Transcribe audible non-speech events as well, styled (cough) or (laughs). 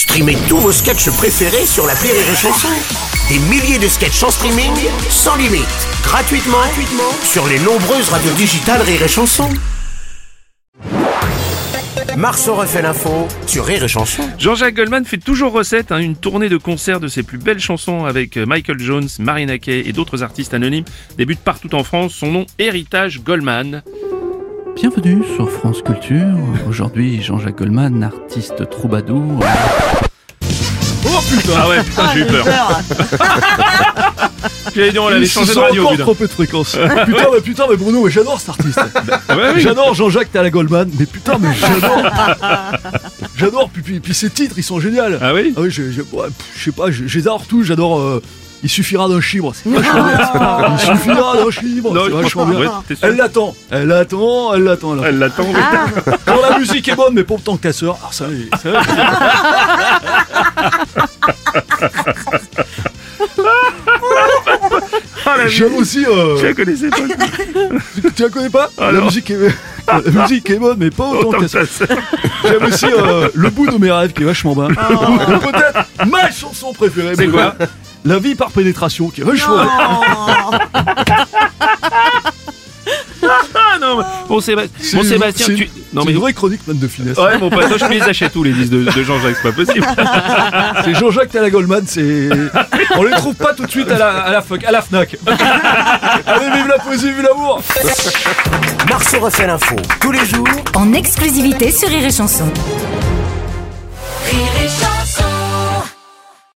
Streamez tous vos sketchs préférés sur la Rire et Chanson. Des milliers de sketchs en streaming, sans limite, gratuitement, gratuitement sur les nombreuses radios digitales Rire et Chanson. Marceau refait l'info sur Rire et Chanson. Jean-Jacques Goldman fait toujours recette, hein, une tournée de concerts de ses plus belles chansons avec euh, Michael Jones, Marina Kaye et d'autres artistes anonymes débute partout en France. Son nom, Héritage Goldman. Bienvenue sur France Culture. Aujourd'hui, Jean-Jacques Goldman, artiste troubadour. Oh putain Ah ouais, putain, j'ai eu peur. (laughs) J'allais dire, on l'avait changé de radio. encore putain. trop peu de fréquence. putain, mais putain, mais Bruno, mais j'adore cet artiste. (laughs) Ah ouais, oui. J'adore Jean-Jacques Tala Goldman, mais putain, mais j'adore. j'adore, puis, puis, puis ses titres, ils sont géniaux. Ah oui Ah oui, je, je, ouais, je sais pas, je- j'adore tout, j'adore. euh, il suffira d'un chibre, c'est vachement bien. Il suffira d'un chibre, Non, c'est vachement bien. t'es sûr Elle l'attend, elle l'attend, elle l'attend. elle Elle l'attend. oui. l'attend. Quand la musique est bonne, mais pas autant que ta sœur. Alors ça, ça, Ah, la j'aime aussi. euh, Je la connaissais pas. Tu la connais pas? Ah, la, musique est... la musique est bonne, mais pas autant Autant que ça. se- J'aime aussi euh, Le bout de mes rêves qui est vachement bien. Ou Peut-être ma chanson préférée. C'est mais quoi La vie par pénétration qui est vachement. Ah non, mais- bon, Séba- Sébastien, c'est tu. Non c'est mais. une vraie chronique man de finesse. Ouais, mon pote, je les achète tous les disques de, de Jean-Jacques, c'est pas possible. (laughs) C'est Jean-Jacques Tala Goldman, c'est. On les trouve pas tout de suite à la, à la, fuck- à la Fnac. (laughs) Allez, vive la poésie, vive l'amour Marceau refait l'info tous les jours en exclusivité sur Rire et Chanson.